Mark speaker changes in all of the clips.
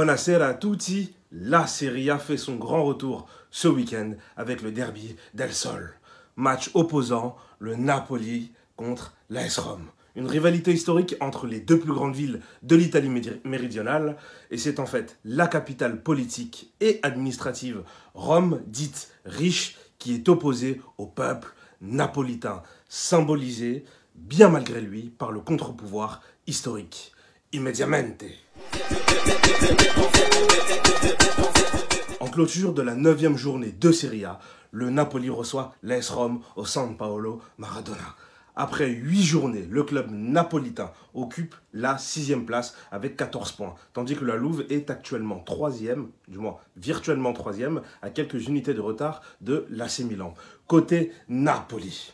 Speaker 1: Buonasera a tutti. La Serie A fait son grand retour ce week-end avec le derby del Sol. Match opposant, le Napoli contre l'AS Rome. Une rivalité historique entre les deux plus grandes villes de l'Italie méridionale, et c'est en fait la capitale politique et administrative, Rome, dite riche, qui est opposée au peuple napolitain, symbolisé, bien malgré lui, par le contre-pouvoir historique. Immediamente. En clôture de la neuvième journée de Serie A, le Napoli reçoit l'AS Rome au San Paolo Maradona. Après huit journées, le club napolitain occupe la sixième place avec 14 points, tandis que la Louve est actuellement troisième, du moins virtuellement troisième, à quelques unités de retard de l'AC Milan. Côté Napoli.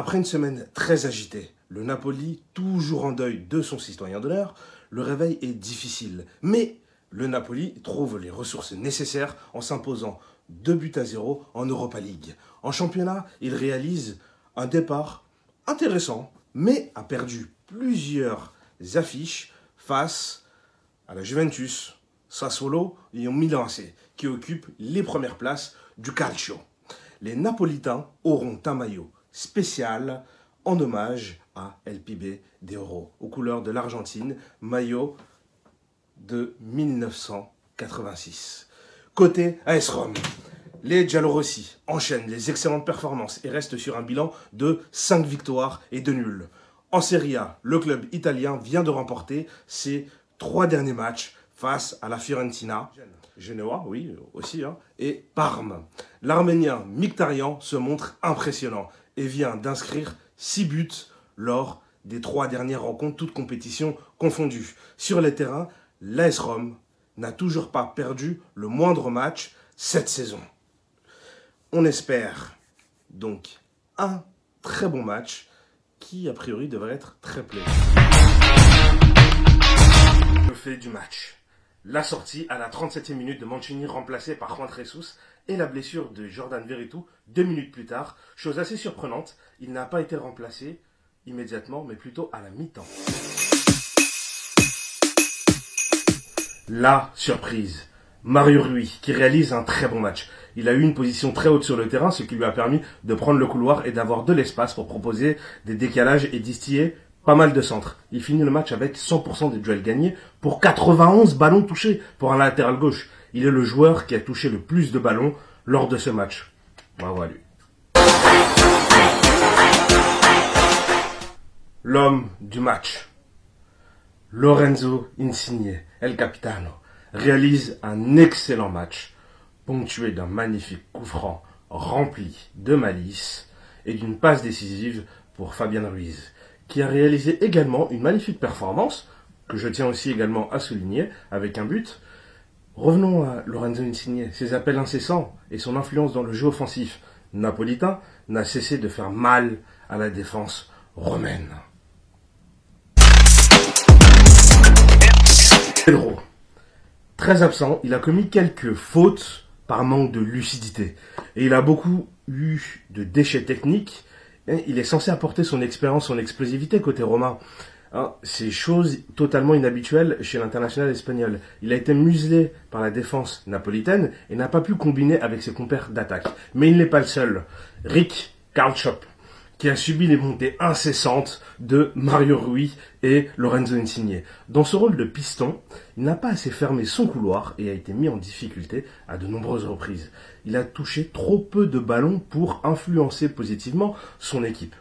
Speaker 1: Après une semaine très agitée, le Napoli, toujours en deuil de son citoyen d'honneur, le réveil est difficile. Mais le Napoli trouve les ressources nécessaires en s'imposant 2 buts à 0 en Europa League. En championnat, il réalise un départ intéressant, mais a perdu plusieurs affiches face à la Juventus, Sassuolo et au Milan qui occupent les premières places du calcio. Les Napolitains auront un maillot spécial en hommage à LPB d'Euro, aux couleurs de l'Argentine, maillot de 1986. Côté AS Rome, les Giallorossi enchaînent les excellentes performances et restent sur un bilan de 5 victoires et 2 nuls. En Serie A, le club italien vient de remporter ses trois derniers matchs face à la Fiorentina, Genoa, oui, aussi, hein, et Parme. L'Arménien Mictarian se montre impressionnant et vient d'inscrire 6 buts lors des trois dernières rencontres, toutes compétitions confondues. Sur les terrains, l'AS Rome n'a toujours pas perdu le moindre match cette saison. On espère donc un très bon match qui a priori devrait être très plaisant. Le fait du match. La sortie à la 37e minute de Mancini remplacé par Juan Jesus et la blessure de Jordan Veretout deux minutes plus tard. Chose assez surprenante, il n'a pas été remplacé immédiatement, mais plutôt à la mi-temps. La surprise. Mario Rui, qui réalise un très bon match. Il a eu une position très haute sur le terrain, ce qui lui a permis de prendre le couloir et d'avoir de l'espace pour proposer des décalages et distiller pas mal de centres. Il finit le match avec 100% des duels gagnés pour 91 ballons touchés pour un latéral gauche. Il est le joueur qui a touché le plus de ballons lors de ce match. Bravo à lui. L'homme du match. Lorenzo Insigne, El Capitano, réalise un excellent match, ponctué d'un magnifique coup franc rempli de malice et d'une passe décisive pour Fabien Ruiz, qui a réalisé également une magnifique performance, que je tiens aussi également à souligner, avec un but. Revenons à Lorenzo Insigne. Ses appels incessants et son influence dans le jeu offensif napolitain n'a cessé de faire mal à la défense romaine. Pedro, très absent, il a commis quelques fautes par manque de lucidité. Et il a beaucoup eu de déchets techniques. Il est censé apporter son expérience, son explosivité côté romain. Hein, c'est chose totalement inhabituelle chez l'international espagnol. Il a été muselé par la défense napolitaine et n'a pas pu combiner avec ses compères d'attaque. Mais il n'est pas le seul. Rick Karlchop, qui a subi les montées incessantes de Mario Rui et Lorenzo Insigne. Dans ce rôle de piston, il n'a pas assez fermé son couloir et a été mis en difficulté à de nombreuses reprises. Il a touché trop peu de ballons pour influencer positivement son équipe.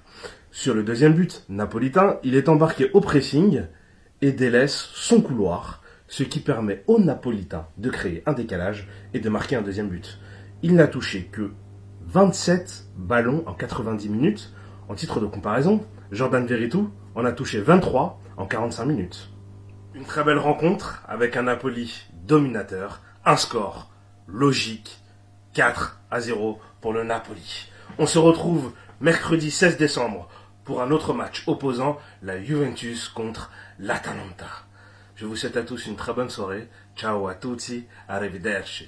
Speaker 1: Sur le deuxième but napolitain, il est embarqué au pressing et délaisse son couloir, ce qui permet aux Napolitains de créer un décalage et de marquer un deuxième but. Il n'a touché que 27 ballons en 90 minutes, en titre de comparaison, Jordan Veretout en a touché 23 en 45 minutes. Une très belle rencontre avec un Napoli dominateur, un score logique, 4 à 0 pour le Napoli. On se retrouve mercredi 16 décembre pour un autre match opposant la Juventus contre l'Atalanta. Je vous souhaite à tous une très bonne soirée. Ciao à tutti, arrivederci.